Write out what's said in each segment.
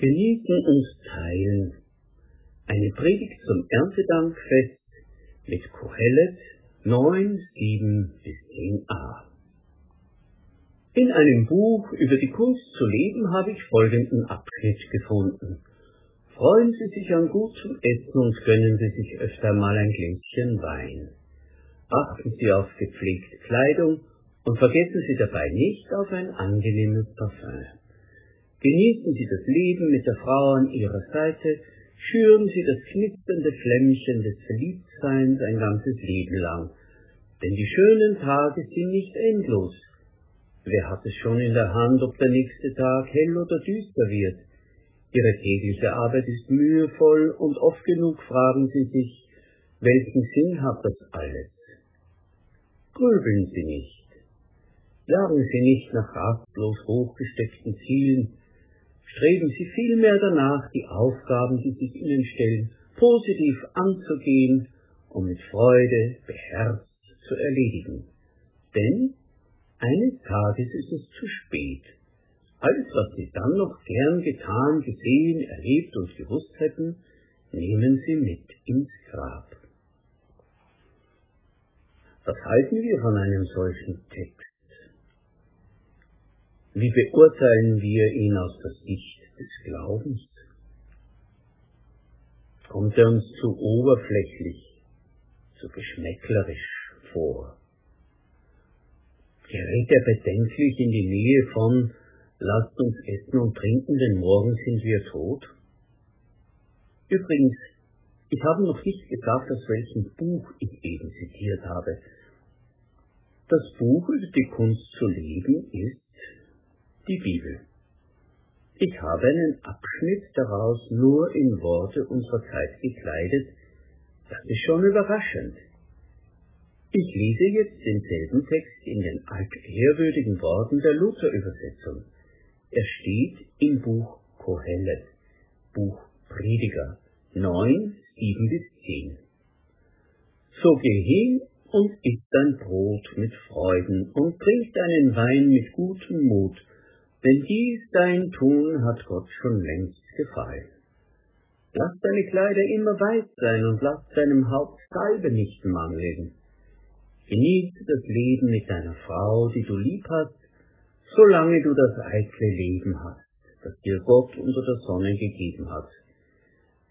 Genießen und teilen. Eine Predigt zum Erntedankfest mit Kohelet 9, 7 bis 10a. In einem Buch über die Kunst zu leben habe ich folgenden Abschnitt gefunden. Freuen Sie sich an gutem Essen und gönnen Sie sich öfter mal ein Gläschen Wein. Achten Sie auf gepflegte Kleidung und vergessen Sie dabei nicht auf ein angenehmes Parfum. Genießen Sie das Leben mit der Frau an Ihrer Seite, schüren Sie das knispernde Flämmchen des Verliebtseins ein ganzes Leben lang. Denn die schönen Tage sind nicht endlos. Wer hat es schon in der Hand, ob der nächste Tag hell oder düster wird? Ihre tägliche Arbeit ist mühevoll und oft genug fragen Sie sich, welchen Sinn hat das alles? Grübeln Sie nicht. Jagen Sie nicht nach rastlos hochgesteckten Zielen, streben Sie vielmehr danach, die Aufgaben, die sich Ihnen stellen, positiv anzugehen und mit Freude beherzt zu erledigen. Denn eines Tages ist es zu spät. Alles, was Sie dann noch gern getan, gesehen, erlebt und gewusst hätten, nehmen Sie mit ins Grab. Was halten wir von einem solchen Text? Wie beurteilen wir ihn aus der Sicht des Glaubens? Kommt er uns zu oberflächlich, zu geschmäcklerisch vor? Gerät er bedenklich in die Nähe von Lasst uns essen und trinken, denn morgen sind wir tot? Übrigens, ich habe noch nicht gesagt, aus welchem Buch ich eben zitiert habe. Das Buch über die Kunst zu leben ist die Bibel. Ich habe einen Abschnitt daraus nur in Worte unserer Zeit gekleidet. Das ist schon überraschend. Ich lese jetzt denselben Text in den altehrwürdigen Worten der Luther-Übersetzung. Er steht im Buch Kohelet, Buch Prediger 9, 7 bis 10. So geh hin und iss dein Brot mit Freuden und trink deinen Wein mit gutem Mut, denn dies dein Tun hat Gott schon längst gefallen. Lass deine Kleider immer weiß sein und lass deinem Haupt Salbe nicht mangeln. Genieße das Leben mit deiner Frau, die du lieb hast, solange du das eitle Leben hast, das dir Gott unter der Sonne gegeben hat.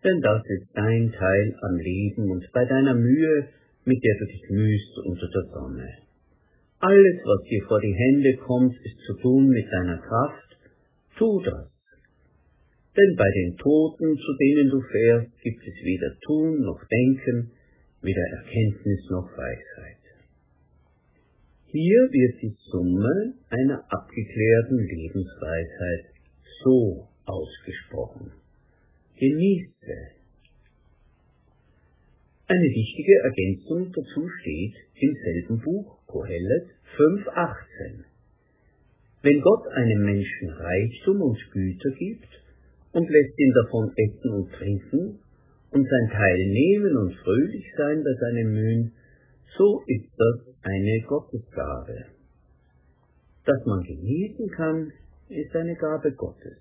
Denn das ist dein Teil am Leben und bei deiner Mühe, mit der du dich mühst unter der Sonne. Alles, was dir vor die Hände kommt, ist zu tun mit deiner Kraft, tu das. Denn bei den Toten, zu denen du fährst, gibt es weder Tun noch Denken, weder Erkenntnis noch Weisheit. Hier wird die Summe einer abgeklärten Lebensweisheit so ausgesprochen. Genieße. Eine wichtige Ergänzung dazu steht im selben Buch Kohelet 5,18. Wenn Gott einem Menschen Reichtum und Güter gibt und lässt ihn davon essen und trinken und sein Teil nehmen und fröhlich sein bei seinen Mühen, so ist das eine Gottesgabe. Dass man genießen kann, ist eine Gabe Gottes.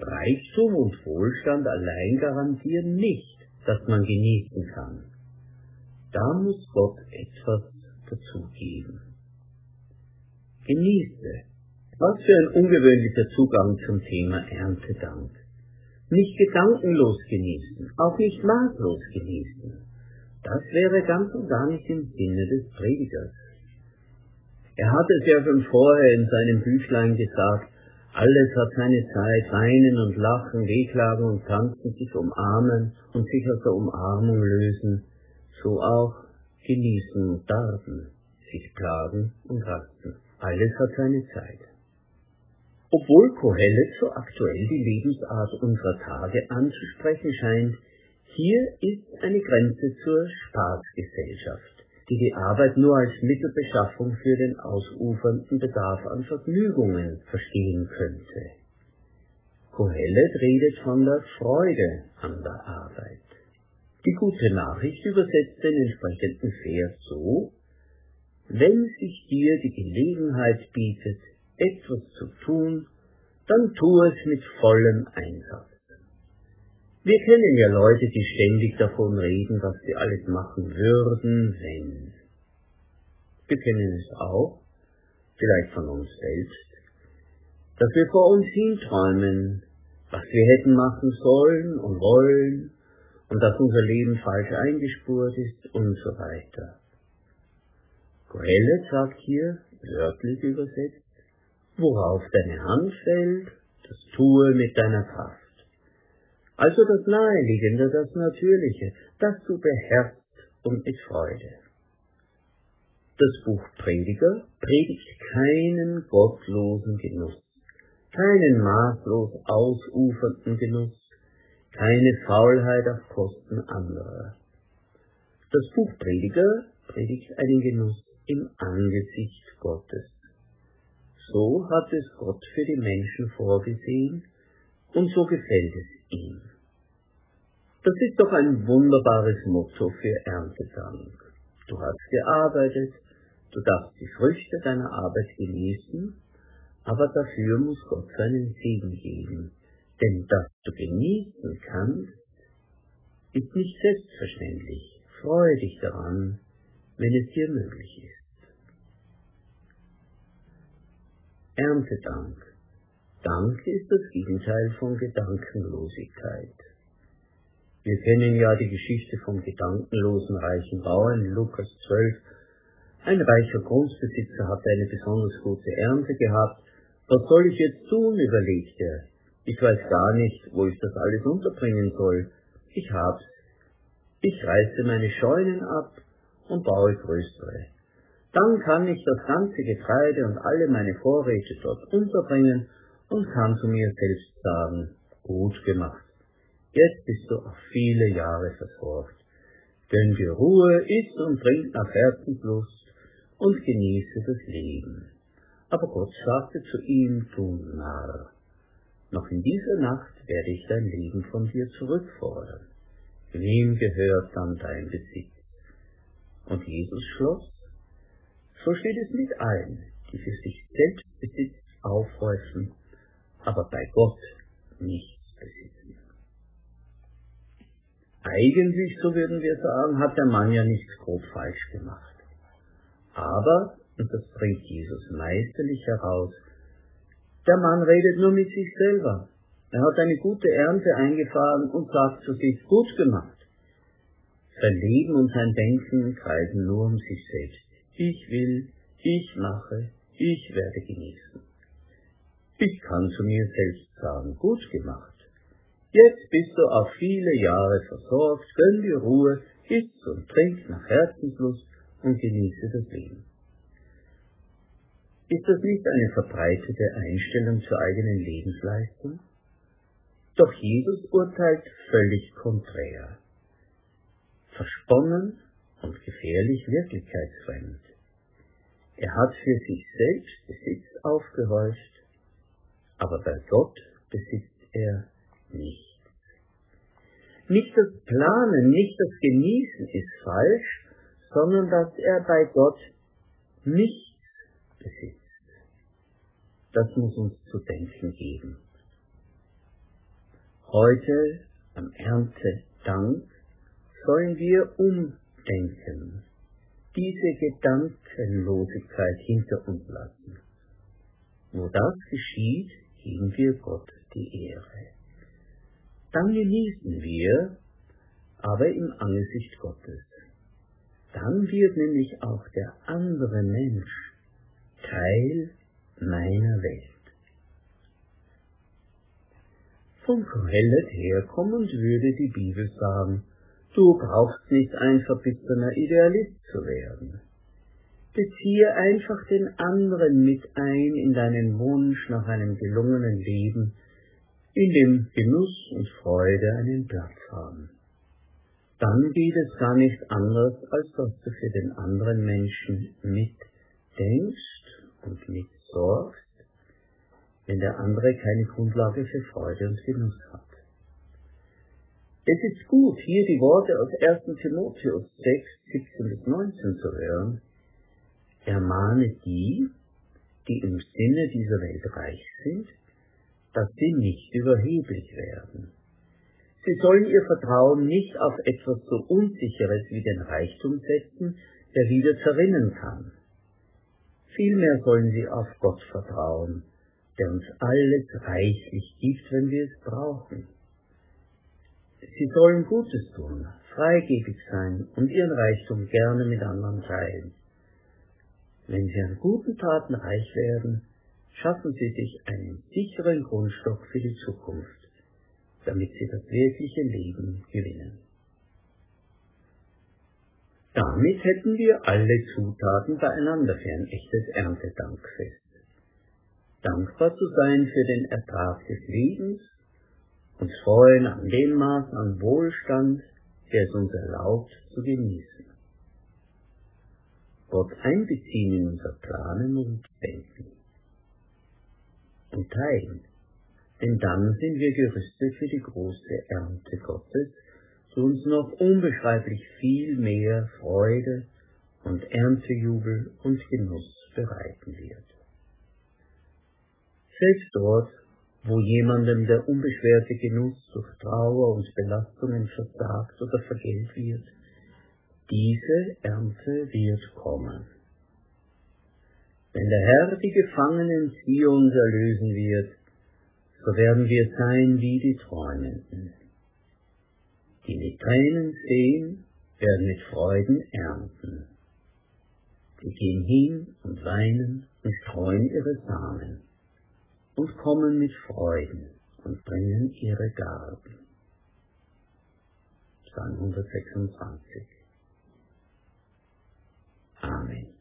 Reichtum und Wohlstand allein garantieren nicht, dass man genießen kann. Da muss Gott etwas dazugeben. Genieße. Was für ein ungewöhnlicher Zugang zum Thema Erntedank. Nicht gedankenlos genießen, auch nicht maßlos genießen. Das wäre ganz und gar nicht im Sinne des Predigers. Er hat es ja schon vorher in seinem Büchlein gesagt, alles hat seine Zeit, weinen und lachen, wehklagen und tanzen, sich umarmen und sich aus der Umarmung lösen, so auch genießen und darben, sich plagen und rasten. Alles hat seine Zeit. Obwohl Kohelet so aktuell die Lebensart unserer Tage anzusprechen scheint, hier ist eine Grenze zur Spaßgesellschaft, die die Arbeit nur als Mittelbeschaffung für den ausufernden Bedarf an Vergnügungen verstehen könnte. Kohelet redet von der Freude an der Arbeit. Die gute Nachricht übersetzt den entsprechenden Vers so, wenn sich dir die Gelegenheit bietet, etwas zu tun, dann tu es mit vollem Einsatz. Wir kennen ja Leute, die ständig davon reden, was sie alles machen würden, wenn. Wir kennen es auch, vielleicht von uns selbst, dass wir vor uns hinträumen, was wir hätten machen sollen und wollen und dass unser Leben falsch eingespurt ist und so weiter. Goelet sagt hier, wörtlich übersetzt, worauf deine Hand fällt, das tue mit deiner Kraft. Also das Naheliegende, das Natürliche, das du beherrschst und mit Freude. Das Buch Prediger predigt keinen gottlosen Genuss, keinen maßlos ausufernden Genuss, keine Faulheit auf Kosten anderer. Das Buch Prediger predigt einen Genuss im Angesicht Gottes. So hat es Gott für die Menschen vorgesehen und so gefällt es ihm. Das ist doch ein wunderbares Motto für Erntedank. Du hast gearbeitet, du darfst die Früchte deiner Arbeit genießen, aber dafür muss Gott seinen Segen geben. Denn dass du genießen kannst, ist nicht selbstverständlich. Freue dich daran, wenn es dir möglich ist. Erntedank. Dank ist das Gegenteil von Gedankenlosigkeit. Wir kennen ja die Geschichte vom gedankenlosen reichen Bauern in Lukas 12. Ein reicher Grundbesitzer hatte eine besonders gute Ernte gehabt. Was soll ich jetzt tun, überlegte er. Ich weiß gar nicht, wo ich das alles unterbringen soll. Ich hab's. Ich reiße meine Scheunen ab und baue größere. Dann kann ich das ganze Getreide und alle meine Vorräte dort unterbringen und kann zu mir selbst sagen, gut gemacht. Jetzt bist du auf viele Jahre versorgt. Gönn dir Ruhe, iss und trink nach Herzenslust und genieße das Leben. Aber Gott sagte zu ihm, du Narr, noch in dieser Nacht werde ich dein Leben von dir zurückfordern. Wem gehört dann dein Besitz? Und Jesus schloss, so steht es mit allen, die für sich selbst Besitz aufhäufen, aber bei Gott nichts besitzen. Eigentlich, so würden wir sagen, hat der Mann ja nichts grob falsch gemacht. Aber, und das bringt Jesus meisterlich heraus, der Mann redet nur mit sich selber. Er hat eine gute Ernte eingefahren und sagt zu sich, gut gemacht. Sein Leben und sein Denken kreisen nur um sich selbst. Ich will, ich mache, ich werde genießen. Ich kann zu mir selbst sagen, gut gemacht. Jetzt bist du auf viele Jahre versorgt, gönn dir Ruhe, iss und trink nach Herzenslust und genieße das Leben. Ist das nicht eine verbreitete Einstellung zur eigenen Lebensleistung? Doch Jesus urteilt völlig konträr. Versponnen und gefährlich wirklichkeitsfremd. Er hat für sich selbst Besitz aufgehäuft, aber bei Gott besitzt er nichts. Nicht das Planen, nicht das Genießen ist falsch, sondern dass er bei Gott nichts besitzt. Das muss uns zu denken geben. Heute, am Erntedank, sollen wir umdenken, diese Gedankenlosigkeit hinter uns lassen. Wo das geschieht, geben wir Gott die Ehre. Dann genießen wir, aber im Angesicht Gottes. Dann wird nämlich auch der andere Mensch Teil meiner Welt. Von Kohelet herkommend würde die Bibel sagen, du brauchst nicht ein verbissener Idealist zu werden. Beziehe einfach den anderen mit ein in deinen Wunsch nach einem gelungenen Leben, in dem Genuss und Freude einen Platz haben. Dann geht es gar nicht anders, als dass du für den anderen Menschen mitdenkst und mitsorgst, wenn der andere keine Grundlage für Freude und Genuss hat. Es ist gut, hier die Worte aus 1. Timotheus 6, 17 bis 19 zu hören. Ermahne die, die im Sinne dieser Welt reich sind, dass sie nicht überheblich werden. Sie sollen ihr Vertrauen nicht auf etwas so Unsicheres wie den Reichtum setzen, der wieder zerrinnen kann. Vielmehr sollen sie auf Gott vertrauen, der uns alles reichlich gibt, wenn wir es brauchen. Sie sollen Gutes tun, freigebig sein und ihren Reichtum gerne mit anderen teilen. Wenn sie an guten Taten reich werden, schaffen sie sich einen sicheren Grundstock für die Zukunft, damit sie das wirkliche Leben gewinnen. Damit hätten wir alle Zutaten beieinander für ein echtes Erntedankfest. Dankbar zu sein für den Ertrag des Lebens, uns freuen an dem Maß an Wohlstand, der es uns erlaubt zu genießen. Gott einbeziehen in unser Planen und Denken und teilen, denn dann sind wir gerüstet für die große Ernte Gottes, die uns noch unbeschreiblich viel mehr Freude und Erntejubel und Genuss bereiten wird. Selbst dort, wo jemandem der unbeschwerte Genuss durch Trauer und Belastungen versagt oder vergällt wird, diese Ernte wird kommen. Wenn der Herr die Gefangenen Zions erlösen wird, so werden wir sein wie die Träumenden. Die mit Tränen sehen, werden mit Freuden ernten. Die gehen hin und weinen und streuen ihre Samen und kommen mit Freuden und bringen ihre Garben. Psalm 126 Amen.